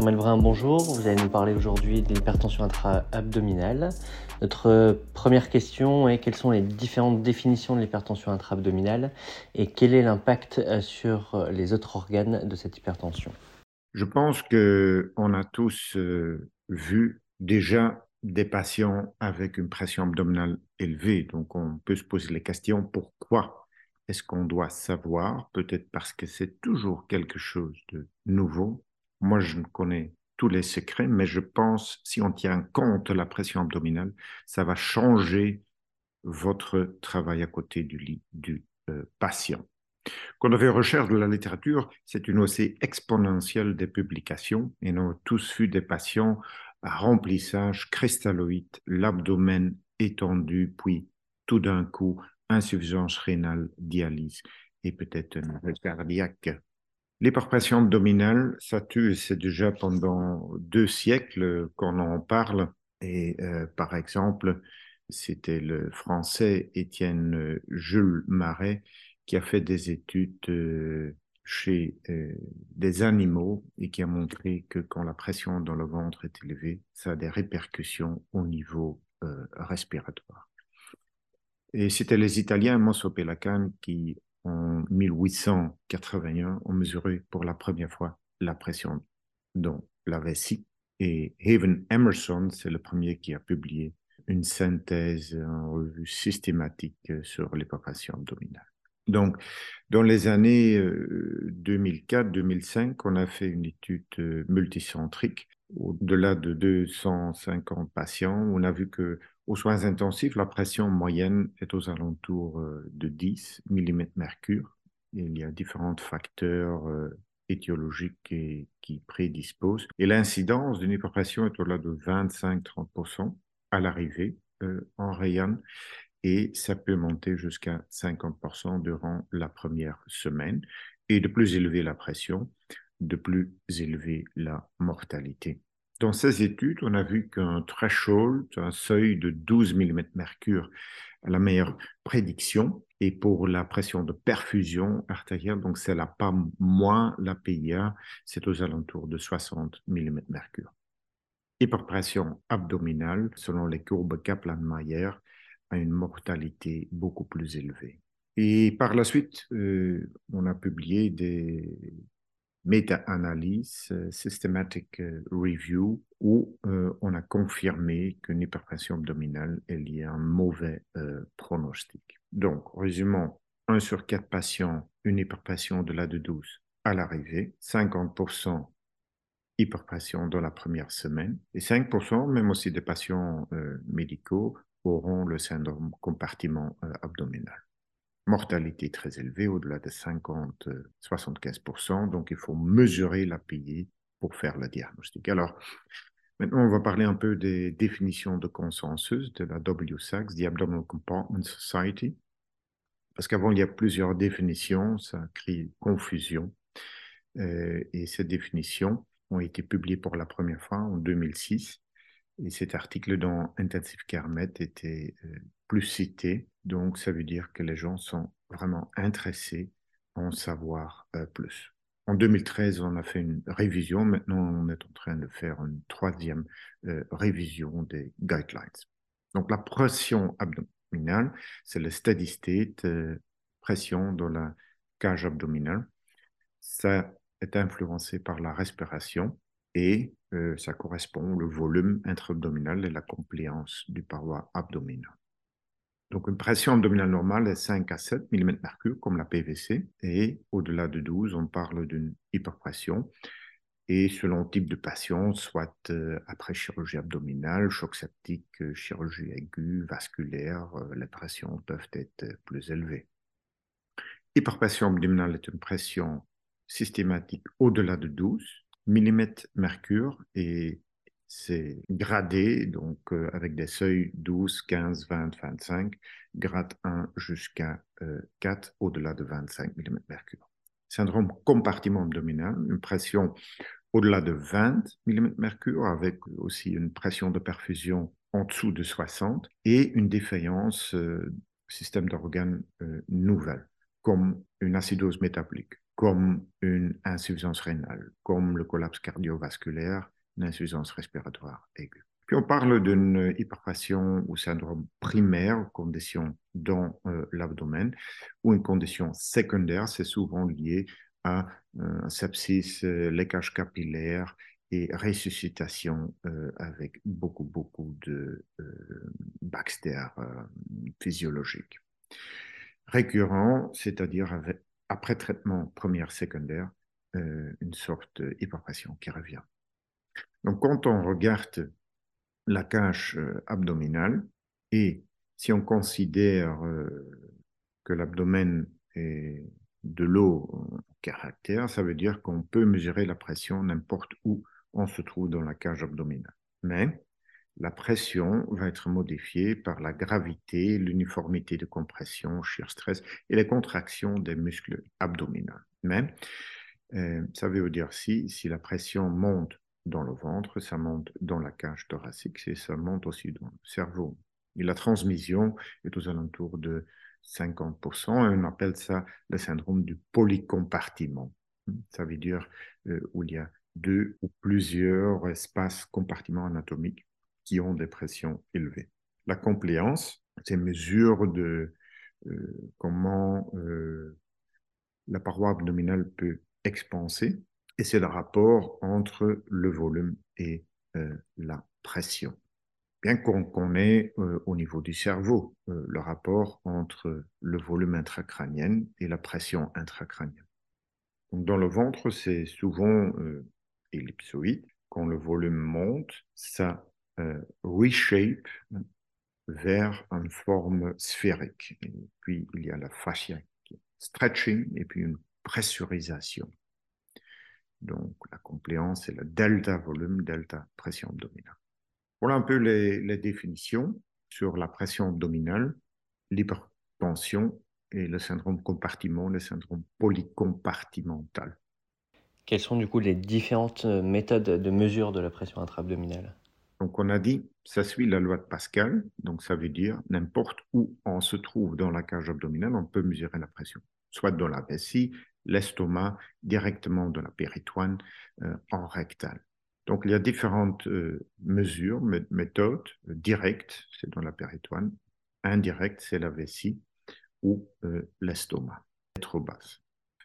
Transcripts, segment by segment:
Docteur Melbrin, bonjour. Vous allez nous parler aujourd'hui de l'hypertension intra-abdominale. Notre première question est quelles sont les différentes définitions de l'hypertension intra-abdominale et quel est l'impact euh, sur les autres organes de cette hypertension? Je pense qu'on a tous euh, vu déjà des patients avec une pression abdominale élevée. Donc on peut se poser les questions pourquoi est-ce qu'on doit savoir? Peut-être parce que c'est toujours quelque chose de nouveau moi, je ne connais tous les secrets, mais je pense, si on tient compte de la pression abdominale, ça va changer votre travail à côté du lit du euh, patient. Quand on fait recherche de la littérature, c'est une hausse exponentielle des publications et nous avons tous vu des patients à remplissage cristalloïde, l'abdomen étendu, puis tout d'un coup, insuffisance rénale, dialyse et peut-être un cardiaque L'hyperpression abdominale, ça tue, c'est déjà pendant deux siècles qu'on en parle. Et euh, par exemple, c'était le français Étienne Jules Marais qui a fait des études euh, chez euh, des animaux et qui a montré que quand la pression dans le ventre est élevée, ça a des répercussions au niveau respiratoire. Et c'était les Italiens, Mosso Pelacan, qui en 1881, on mesurait pour la première fois la pression dans la vessie. Et Haven Emerson, c'est le premier qui a publié une synthèse en revue systématique sur l'hyperpression abdominale. Donc, dans les années 2004-2005, euh, on a fait une étude euh, multicentrique. Au-delà de 250 patients, on a vu que aux soins intensifs, la pression moyenne est aux alentours euh, de 10 mm mercure. Il y a différents facteurs euh, étiologiques qui prédisposent. Et l'incidence d'une hyperpression est au-delà de 25-30% à l'arrivée euh, en Rayan et ça peut monter jusqu'à 50% durant la première semaine. Et de plus élever la pression, de plus élever la mortalité. Dans ces études, on a vu qu'un threshold, un seuil de 12 mm mercure, la meilleure prédiction. Et pour la pression de perfusion artérielle, donc c'est la PAM moins la PIA, c'est aux alentours de 60 mm mercure. Hyperpression abdominale, selon les courbes Kaplan-Meier, a une mortalité beaucoup plus élevée. Et par la suite, euh, on a publié des, méta-analyse, euh, systematic euh, review, où euh, on a confirmé qu'une hyperpression abdominale est liée à un mauvais pronostic. Donc, résumons, 1 sur 4 patients, une hyperpression de la de 12 à l'arrivée, 50% hyperpression dans la première semaine, et 5%, même aussi des patients médicaux, auront le syndrome compartiment abdominal mortalité très élevée, au-delà de 50-75%. Donc, il faut mesurer l'API pour faire le diagnostic. Alors, maintenant, on va parler un peu des définitions de consensus de la WSAX, The Abdominal Compartment Society. Parce qu'avant, il y a plusieurs définitions, ça crée confusion. Euh, et ces définitions ont été publiées pour la première fois en 2006. Et cet article dans Intensive Care Med était euh, plus cité donc, ça veut dire que les gens sont vraiment intéressés à en savoir euh, plus. En 2013, on a fait une révision. Maintenant, on est en train de faire une troisième euh, révision des guidelines. Donc, la pression abdominale, c'est le steady state, pression dans la cage abdominale. Ça est influencé par la respiration et ça correspond au volume intra-abdominal et la compliance du paroi abdominal. Donc, une pression abdominale normale est 5 à 7 mm mercure, comme la PVC, et au-delà de 12, on parle d'une hyperpression. Et selon le type de patient, soit euh, après chirurgie abdominale, choc septique, euh, chirurgie aiguë, vasculaire, euh, les pressions peuvent être plus élevées. Hyperpression abdominale est une pression systématique au-delà de 12 mm mercure et c'est gradé, donc euh, avec des seuils 12, 15, 20, 25, grade 1 jusqu'à 4, euh, au-delà de 25 mm mercure. Syndrome compartiment abdominal, une pression au-delà de 20 mm mercure, avec aussi une pression de perfusion en dessous de 60, et une défaillance euh, système d'organes nouvelle, comme une acidose métabolique comme une insuffisance rénale, comme le collapse cardiovasculaire, une insuffisance respiratoire aiguë. Puis on parle d'une hyperpression ou syndrome primaire, condition dans euh, l'abdomen, ou une condition secondaire, c'est souvent lié à un sepsis, euh, capillaire et ressuscitation euh, avec beaucoup, beaucoup de Baxter physiologiques. Récurrent, c'est-à-dire avec après traitement première, secondaire, euh, une sorte d'hyperpression qui revient. Donc, quand on regarde la cage euh, abdominale et si on considère euh, que l'abdomen est de l'eau en caractère, ça veut dire qu'on peut mesurer la pression n'importe où on se trouve dans la cage abdominale. Mais la pression va être modifiée par la gravité, l'uniformité de compression, shear stress et les contractions des muscles abdominaux. Mais euh, ça veut dire si, si la pression monte dans le ventre, ça monte dans la cage thoracique et ça monte aussi dans le cerveau. Et la transmission est aux alentours de 50%, et on appelle ça le syndrome du polycompartiment. Ça veut dire euh, où il y a deux ou plusieurs espaces compartiments anatomiques qui ont des pressions élevées. La compléance, c'est mesure de euh, comment euh, la paroi abdominale peut expanser, et c'est le rapport entre le volume et euh, la pression. Bien qu'on connaît au niveau du cerveau le rapport entre le volume intracrânien et la pression intracrânienne. Dans le ventre, c'est souvent ellipsoïde. Quand le volume monte, ça euh, reshape vers une forme sphérique. Et puis, il y a la fascia stretching et puis une pressurisation. Donc, la compléance, c'est le delta volume, delta pression abdominale. Voilà un peu les, les définitions sur la pression abdominale, l'hypertension et le syndrome compartiment, le syndrome polycompartimental. Quelles sont du coup les différentes méthodes de mesure de la pression intra-abdominale? Donc, on a dit, ça suit la loi de Pascal, donc ça veut dire n'importe où on se trouve dans la cage abdominale, on peut mesurer la pression, soit dans la vessie, l'estomac, directement dans la péritoine, euh, en rectal. Donc, il y a différentes euh, mesures, méthodes, euh, directes, c'est dans la péritoine, indirectes, c'est la vessie ou l'estomac, trop basse.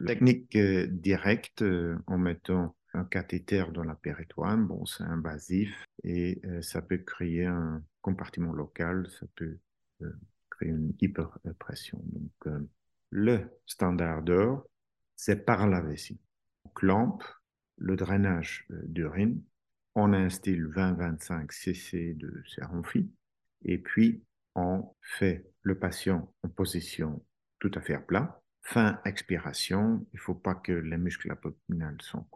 Technique directe en mettant un cathéter dans la péritoine, c'est invasif et euh, ça peut créer un compartiment local, ça peut euh, créer une hyperpression. Donc, euh, le standard d'or, c'est par la vessie. On clampe le drainage d'urine, on instille 20-25 cc de séronfi et puis on fait le patient en position tout à fait plat Fin expiration, il ne faut pas que les muscles abdominaux soient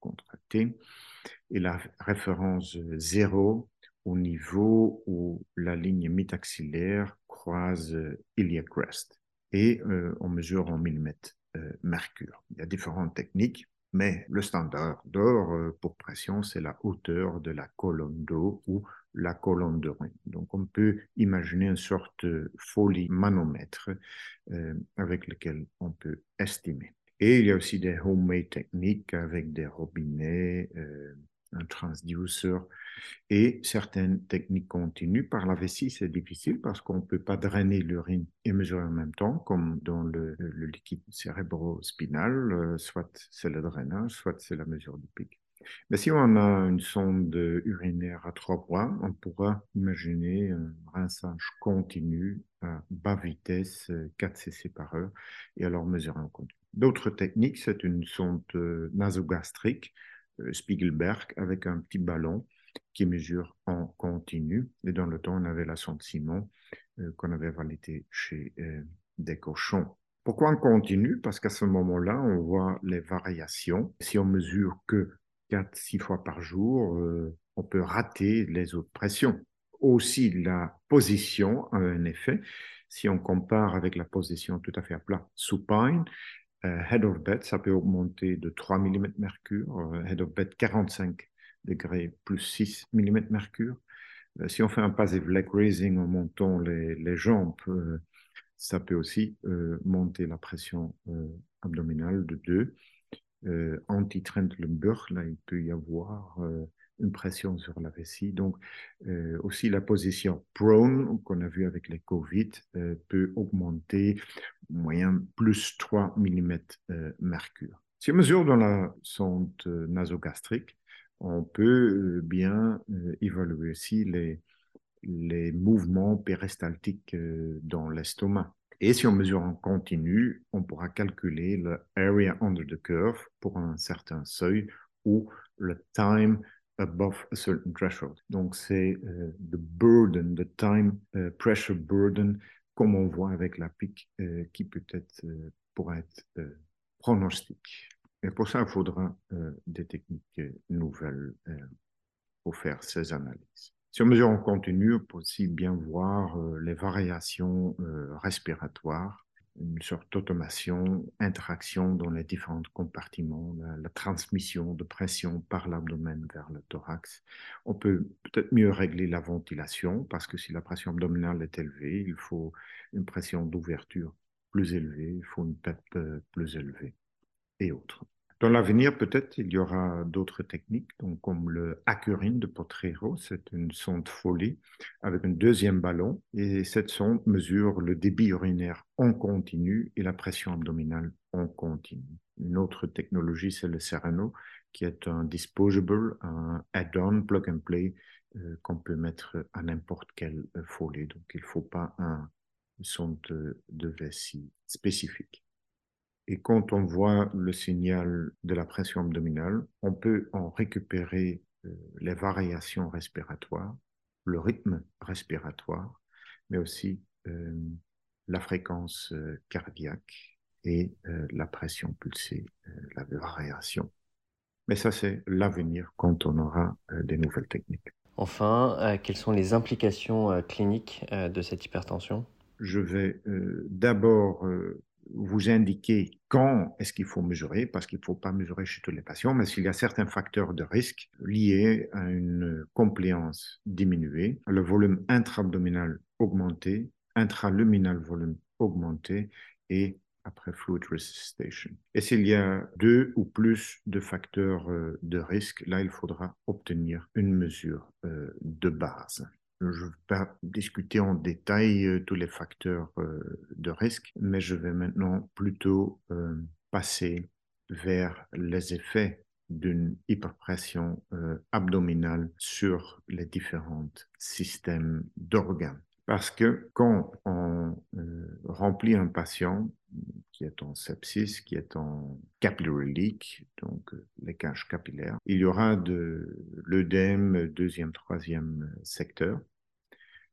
contractés. Et la référence zéro au niveau où la ligne mitaxillaire croise iliac crest. Et euh, on mesure en millimètres euh, mercure. Il y a différentes techniques, mais le standard d'or euh, pour pression, c'est la hauteur de la colonne d'eau ou la colonne de rein. Donc, on peut imaginer une sorte de folie manomètre euh, avec lequel on peut estimer. Et il y a aussi des homemade techniques avec des robinets, euh, un transducer et certaines techniques continues. Par la vessie, c'est difficile parce qu'on ne peut pas drainer l'urine et mesurer en même temps, comme dans le, liquide cérébro-spinal, euh, soit c'est le drainage, soit c'est la mesure du pic. Mais si on a une sonde urinaire à trois points, on pourra imaginer un rinçage continu à bas vitesse, 4 cc par heure, et alors mesurer en continu. D'autres techniques, c'est une sonde nasogastrique, euh, Spiegelberg, avec un petit ballon qui mesure en continu. Et dans le temps, on avait la sonde Simon euh, qu'on avait validée chez euh, des cochons. Pourquoi en continu? Parce qu'à ce moment-là, on voit les variations. Si on mesure que 4-6 fois par jour, euh, on peut rater les autres pressions. Aussi, la position a un effet. Si on compare avec la position tout à fait à plat supine, euh, head of bed, ça peut augmenter de 3 mm mercure, euh, head of bed 45 degrés plus 6 mm mercure. si on fait un passive leg raising en montant les, les jambes, Ça peut aussi monter la pression abdominale de 2. Anti-Trendelenburg, là, il peut y avoir une pression sur la vessie. Donc, euh, aussi la position prone qu'on a vu avec les Covid euh, peut augmenter moyen plus 3 mm euh, mercure. Si on mesure dans la sonde nasogastrique, on peut bien évaluer aussi les, les mouvements péristaltiques dans l'estomac. Et si on mesure en continu, on pourra calculer le area under the curve pour un certain seuil ou le time above a certain threshold. Donc, c'est euh, the burden, the time uh, pressure burden, comme on voit avec la pique, euh, qui peut-être euh, pourrait être pronostique. Et pour ça, il faudra des techniques nouvelles pour faire ces analyses. On mesure en continu, on peut aussi bien voir les variations respiratoires une sorte d'automation, interaction dans les différents compartiments, la, transmission de pression par l'abdomen vers le thorax. On peut peut-être mieux régler la ventilation parce que si la pression abdominale est élevée, il faut une pression d'ouverture plus élevée, il faut une PEP euh, plus élevée et autres. Dans l'avenir, peut-être, il y aura d'autres techniques, donc comme le Accurine de Potrero, c'est une sonde folie avec un deuxième ballon, et cette sonde mesure le débit urinaire en continu et la pression abdominale en continu. Une autre technologie, c'est le Sereno, qui est un disposable, un add-on, plug and play, euh, qu'on peut mettre à n'importe quelle folie. Donc, il ne faut pas un, sonde de vessie spécifique. Et quand on voit le signal de la pression abdominale, on peut en récupérer euh, les variations respiratoires, le rythme respiratoire, mais aussi euh, la fréquence euh, cardiaque et la pression pulsée, la variation. Mais ça, c'est l'avenir quand on aura des nouvelles techniques. Enfin, quelles sont les implications cliniques de cette hypertension? Je vais d'abord vous indiquer quand est-ce qu'il faut mesurer, parce qu'il ne faut pas mesurer chez tous les patients, mais s'il y a certains facteurs de risque liés à une compliance diminuée, le volume intra-abdominal augmenté, intraluminal volume augmenté et après fluid resuscitation. Et s'il y a deux ou plus de facteurs euh, de risque, là, il faudra obtenir une mesure euh, de base. Je ne vais pas discuter en détail euh, tous les facteurs euh, de risque, mais je vais maintenant plutôt euh, passer vers les effets d'une hyperpression abdominale sur les différents systèmes d'organes. Parce que quand on remplit un patient qui est en sepsis, qui est en capillary leak, donc les caches capillaires, il y aura de l'œdème deuxième, troisième secteur.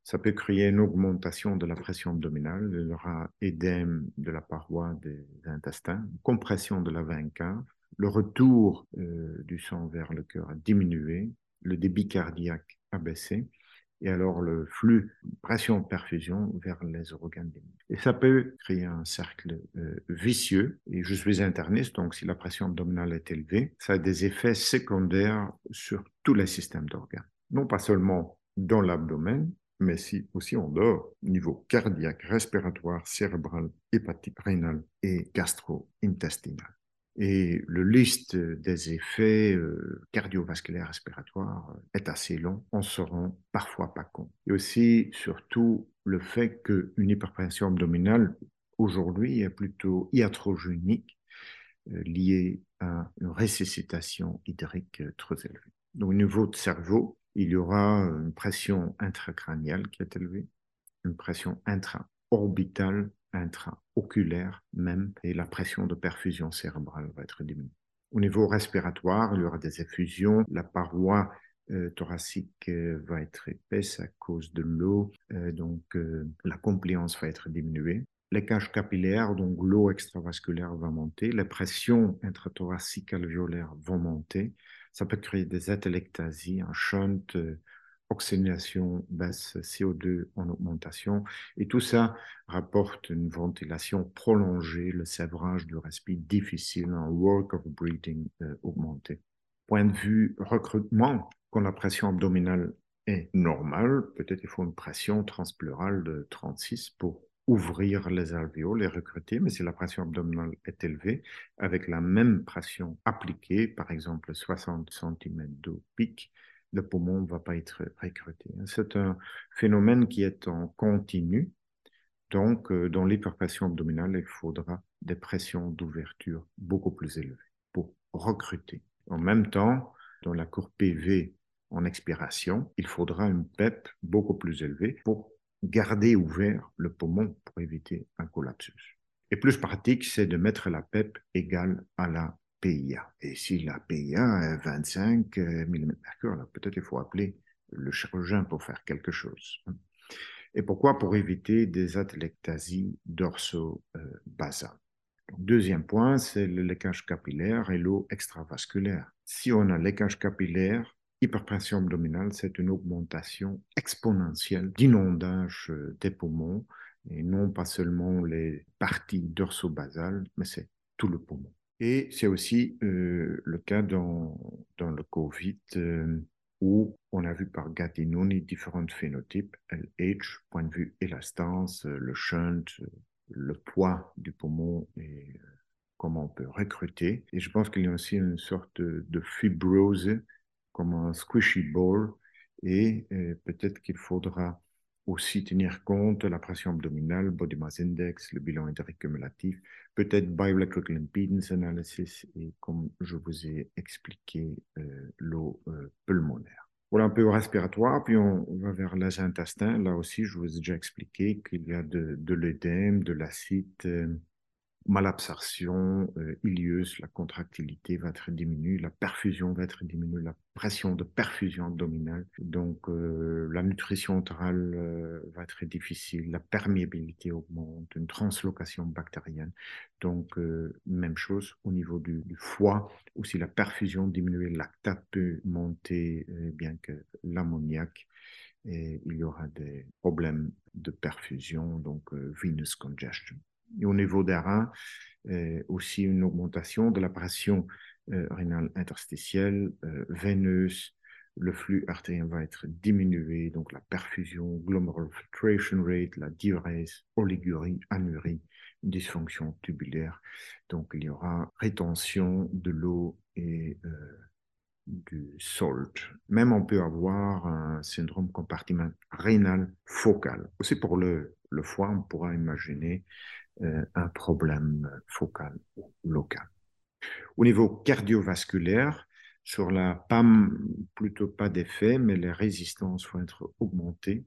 Ça peut créer une augmentation de la pression abdominale, il y aura édème de la paroi des intestins, compression de la veine le retour euh, du sang vers le cœur a diminué, le débit cardiaque a baissé, et alors le flux pression-perfusion vers les organes Et ça peut créer un cercle euh, vicieux. Et je suis interniste, donc si la pression abdominale est élevée, ça a des effets secondaires sur tous les systèmes d'organes. Non pas seulement dans l'abdomen, mais aussi en dehors, niveau cardiaque, respiratoire, cérébral, hépatique, rénal et gastro-intestinal. Et le liste des effets euh, cardiovasculaires respiratoires est assez long, on se rend parfois pas compte. Et aussi, surtout, le fait qu'une hypertension abdominale, aujourd'hui, est plutôt iatrogénique, euh, liée à une ressuscitation hydrique euh, trop élevée. Donc, au niveau de cerveau, il y aura une pression intracrânienne qui est élevée, une pression intra-orbitale, intra-oculaire même, et la pression de perfusion cérébrale va être diminuée. Au niveau respiratoire, il y aura des effusions, la paroi euh, thoracique euh, va être épaisse à cause de l'eau, euh, donc la compliance va être diminuée. Les caches capillaires, donc l'eau extravasculaire va monter, les pressions intrathoraciques alvéolaires vont monter, ça peut créer des atelectasies, un shunt, oxygénation baisse, CO2 en augmentation. Et tout ça rapporte une ventilation prolongée, le sévrage du respire difficile, un work of breathing euh, augmenté. Point de vue recrutement, quand la pression abdominale est normale, peut-être il faut une pression transpleurale de 36 pour ouvrir les alvéoles et recruter, mais si la pression abdominale est élevée, avec la même pression appliquée, par exemple 60 cm d'eau pic, le poumon ne va pas être recruté. C'est un phénomène qui est en continu. Donc, euh, dans l'hyperpression abdominale, il faudra des pressions d'ouverture beaucoup plus élevées pour recruter. En même temps, dans la courbe PV en expiration, il faudra une PEP beaucoup plus élevée pour garder ouvert le poumon pour éviter un collapsus. Et plus pratique, c'est de mettre la PEP égale à la PIA. Et si la PIA est 25 mm mercure, peut-être il faut appeler le chirurgien pour faire quelque chose. Et pourquoi? Pour éviter des atelectasies dorso-basales. Deuxième point, c'est le lécage capillaire et l'eau extravasculaire. Si on a lécage capillaire, hyperpression abdominale, c'est une augmentation exponentielle d'inondage euh, des poumons, et non pas seulement les parties dorso-basales, mais c'est tout le poumon. Et c'est aussi euh, le cas dans, le Covid, euh, où on a vu par Gattinoni différents phénotypes, LH, point de vue élastance, le shunt, le poids du poumon et comment on peut recruter. Et je pense qu'il y a aussi une sorte de fibrose comme un squishy ball et euh, peut-être qu'il faudra aussi tenir compte de la pression abdominale, body mass index, le bilan hydrique cumulatif, peut-être bioelectrical impedance analysis et comme je vous ai expliqué, euh, l'eau euh, pulmonaire. Voilà un peu respiratoire, puis on, va vers les intestins. Là aussi, je vous ai déjà expliqué qu'il y a de, l'œdème, de l'acide, malabsorption euh, ilieuse, la contractilité va être diminuée, la perfusion va être diminuée, la pression de perfusion abdominale, donc euh, la nutrition orale euh, va être difficile, la perméabilité augmente, une translocation bactérienne. Donc, euh, même chose au niveau du, du, foie, ou si la perfusion diminue, le lactate peut monter, bien que l'ammoniac et il y aura des problèmes de perfusion, donc venous congestion. Et au niveau des reins, euh, aussi une augmentation de la pression euh, rénale interstitielle, euh, veineuse, le flux artérien va être diminué, donc la perfusion, glomerular filtration rate, la diurèse, oligurie, anurie, dysfonction tubulaire. Donc il y aura rétention de l'eau et du salt. Même on peut avoir un syndrome compartiment rénal focal. Aussi pour le, le foie, on pourra imaginer un problème focal ou local. Au niveau cardiovasculaire, sur la PAM, plutôt pas d'effet, mais les résistances vont être augmentées.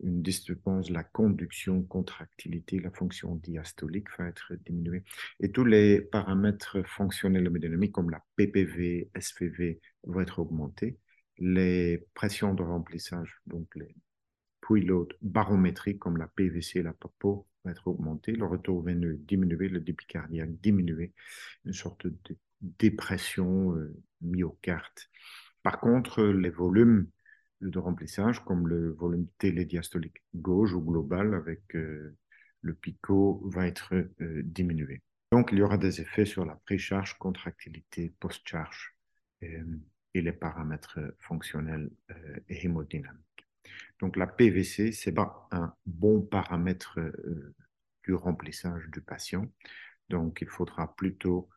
Une disturbance, la conduction, contractilité, la fonction diastolique va être diminuée. Et tous les paramètres fonctionnels hémodynamiques comme la PPV, SPV vont être augmentés. Les pressions de remplissage, donc les preload barométriques comme la PVC et la PAPO, être augmenté, le retour veineux diminué, le débit cardiaque diminué, une sorte de dépression euh, myocarde. Par contre, les volumes de remplissage, comme le volume télédiastolique gauche ou global avec euh, le picot, va être euh, diminué. Donc, il y aura des effets sur la précharge, contractilité, post-charge et les paramètres fonctionnels et hémodynamiques. Donc la PVC, c'est pas un bon paramètre euh, du remplissage du patient. Donc il faudra plutôt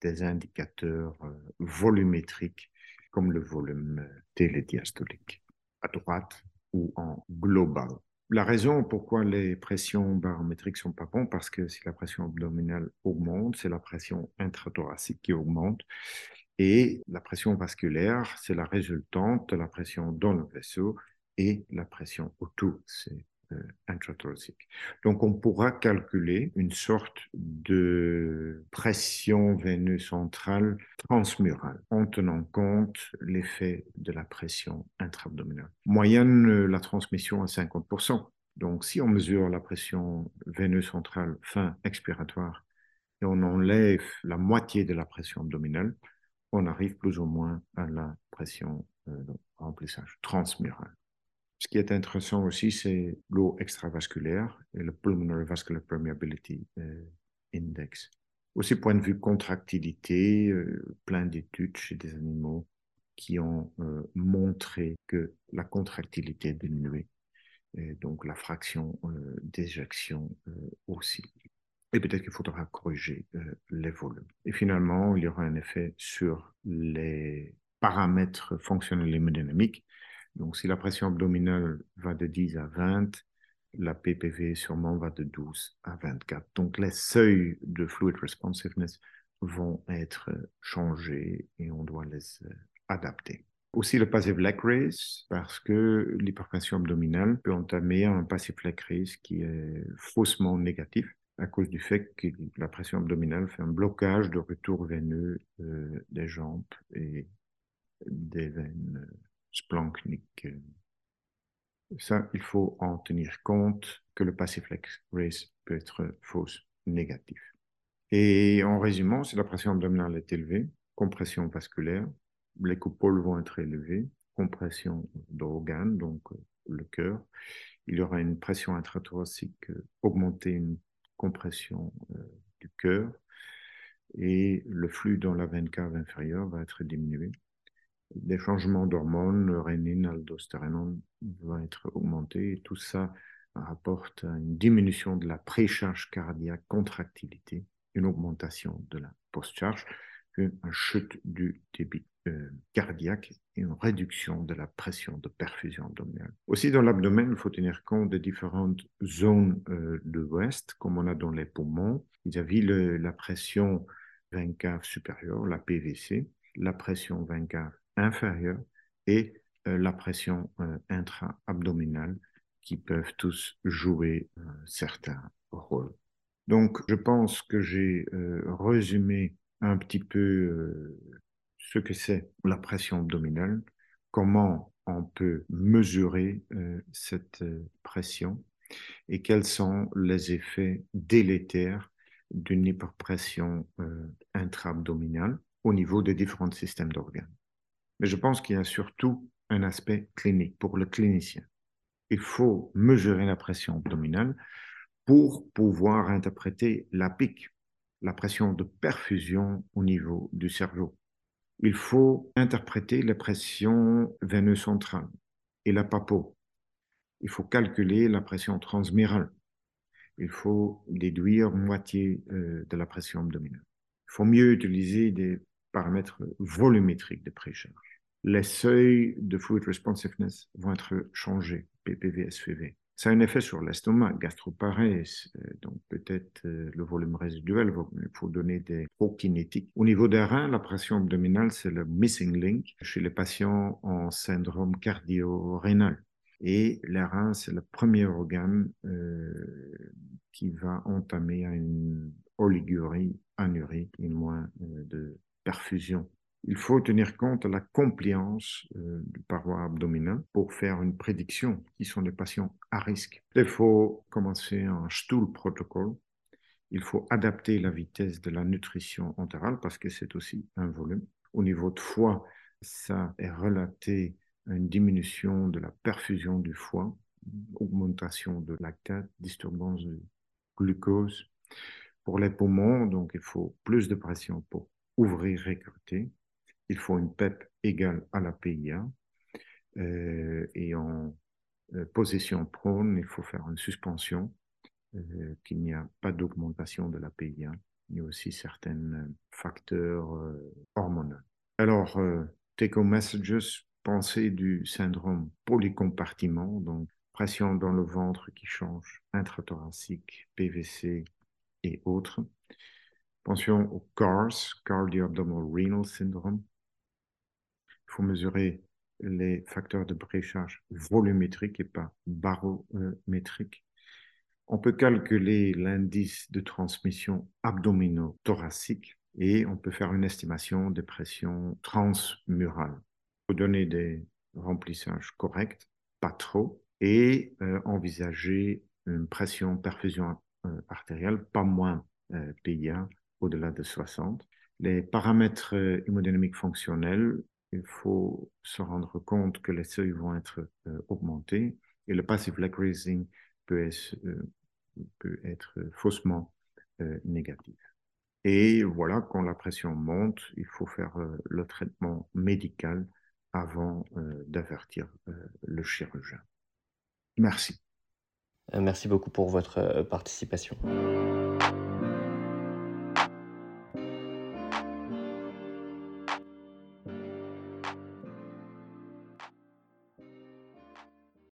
des indicateurs euh, volumétriques comme le volume euh, télédiastolique à droite ou en global. La raison pourquoi les pressions barométriques sont pas bonnes, parce que si la pression abdominale augmente, c'est la pression intrathoracique qui augmente. Et la pression vasculaire, c'est la résultante de la pression dans le vaisseau et la pression autour, c'est euh, intrathoracique. Donc on pourra calculer une sorte de pression veineuse centrale transmurale en tenant compte l'effet de la pression intra-abdominale. Moyenne euh, la transmission à 50%. Donc si on mesure la pression veineuse centrale fin expiratoire et on enlève la moitié de la pression abdominale, on arrive plus ou moins à la pression euh, remplissage transmurale. Ce qui est intéressant aussi, c'est l'eau extravasculaire et le Pulmonary Vascular Permeability euh, Index. Aussi, point de vue contractilité, euh, plein d'études chez des animaux qui ont euh, montré que la contractilité diminuée et donc la fraction d'éjection aussi. Et peut-être qu'il faudra corriger les volumes. Et finalement, il y aura un effet sur les paramètres fonctionnels hémodynamiques. Donc, si la pression abdominale va de 10 à 20, la PPV sûrement va de 12 à 24. Donc, les seuils de fluid responsiveness vont être changés et on doit les euh, adapter. Aussi le passive leg raise, parce que l'hypertension abdominale peut entamer un passive leg raise qui est faussement négatif à cause du fait que la pression abdominale fait un blocage de retour veineux euh, des jambes et des veines splanchniques. Ça, il faut en tenir compte que le passive raise peut être fausse négatif. Et en résumant, si la pression abdominale est élevée, compression vasculaire, les coupoles vont être élevées, compression d'organes, donc euh, le cœur, il y aura une pression intrathoracique euh, augmentée, une compression euh, du cœur, et le flux dans la veine cave inférieure va être diminué. Des changements d'hormones, rénine, aldostérénone vont être augmentés, et tout ça rapporte une diminution de la précharge cardiaque, contractilité, une augmentation de la post-charge, une chute du débit euh, cardiaque et une réduction de la pression de perfusion abdominale. Aussi dans l'abdomen, il faut tenir compte des différentes zones euh, de l'ouest, comme on a dans les poumons, vis-à-vis la pression 20 cave supérieure, la PVC, la pression 20 cave inférieure et euh, la pression intra-abdominale qui peuvent tous jouer certains rôles. Donc, je pense que j'ai euh, résumé un petit peu euh, ce que c'est la pression abdominale, comment on peut mesurer euh, cette pression et quels sont les effets délétères d'une hyperpression intra-abdominale au niveau des différents systèmes d'organes. Mais je pense qu'il y a surtout un aspect clinique pour le clinicien. Il faut mesurer la pression abdominale pour pouvoir interpréter la pique, la pression de perfusion au niveau du cerveau. Il faut interpréter la pression veineuse centrale et la papo. Il faut calculer la pression transmirale. Il faut déduire moitié euh, de la pression abdominale. Il faut mieux utiliser des paramètres volumétriques de précharge. Les seuils de fluid responsiveness vont être changés, PPV, SVV. Ça a un effet sur l'estomac, gastroparèse, euh, donc peut-être euh, le volume résiduel, il faut donner des prokinétiques. Au niveau des reins, la pression abdominale, c'est le missing link chez les patients en syndrome cardio-rénal. Et les reins, c'est le premier organe euh, qui va entamer une oligurie, anurie et moins de perfusion il faut tenir compte de la compliance euh, du paroi abdominal pour faire une prédiction qui sont des patients à risque. Il faut commencer un stool protocole. Il faut adapter la vitesse de la nutrition entérale parce que c'est aussi un volume. Au niveau de foie, ça est relaté à une diminution de la perfusion du foie, augmentation de lactate, disturbance du glucose. Pour les poumons, donc il faut plus de pression pour ouvrir, recruter il faut une PEP égale à la PIA. Euh, et en euh, position prône, il faut faire une suspension, euh, qu'il n'y a pas d'augmentation de la PIA. Il y a aussi certains facteurs hormonaux. Alors, take home messages, pensée du syndrome polycompartiment, donc pression dans le ventre qui change, intrathoracique, PVC et autres. Pension au CARS, Cardio-Abdominal Renal Syndrome, il faut mesurer les facteurs de bréchage volumétriques et pas barométriques. On peut calculer l'indice de transmission abdominothoracique et on peut faire une estimation des pressions transmurales. Il faut donner des remplissages corrects, pas trop, et euh, envisager une pression perfusion euh, artérielle pas moins euh, PIA au-delà de 60. Les paramètres hémodynamiques fonctionnels il faut se rendre compte que les seuils vont être euh, augmentés et le passive leg raising peut être, euh, peut être faussement euh, négatif. Et voilà, quand la pression monte, il faut faire le traitement médical avant d'avertir le chirurgien. Merci. Merci beaucoup pour votre participation.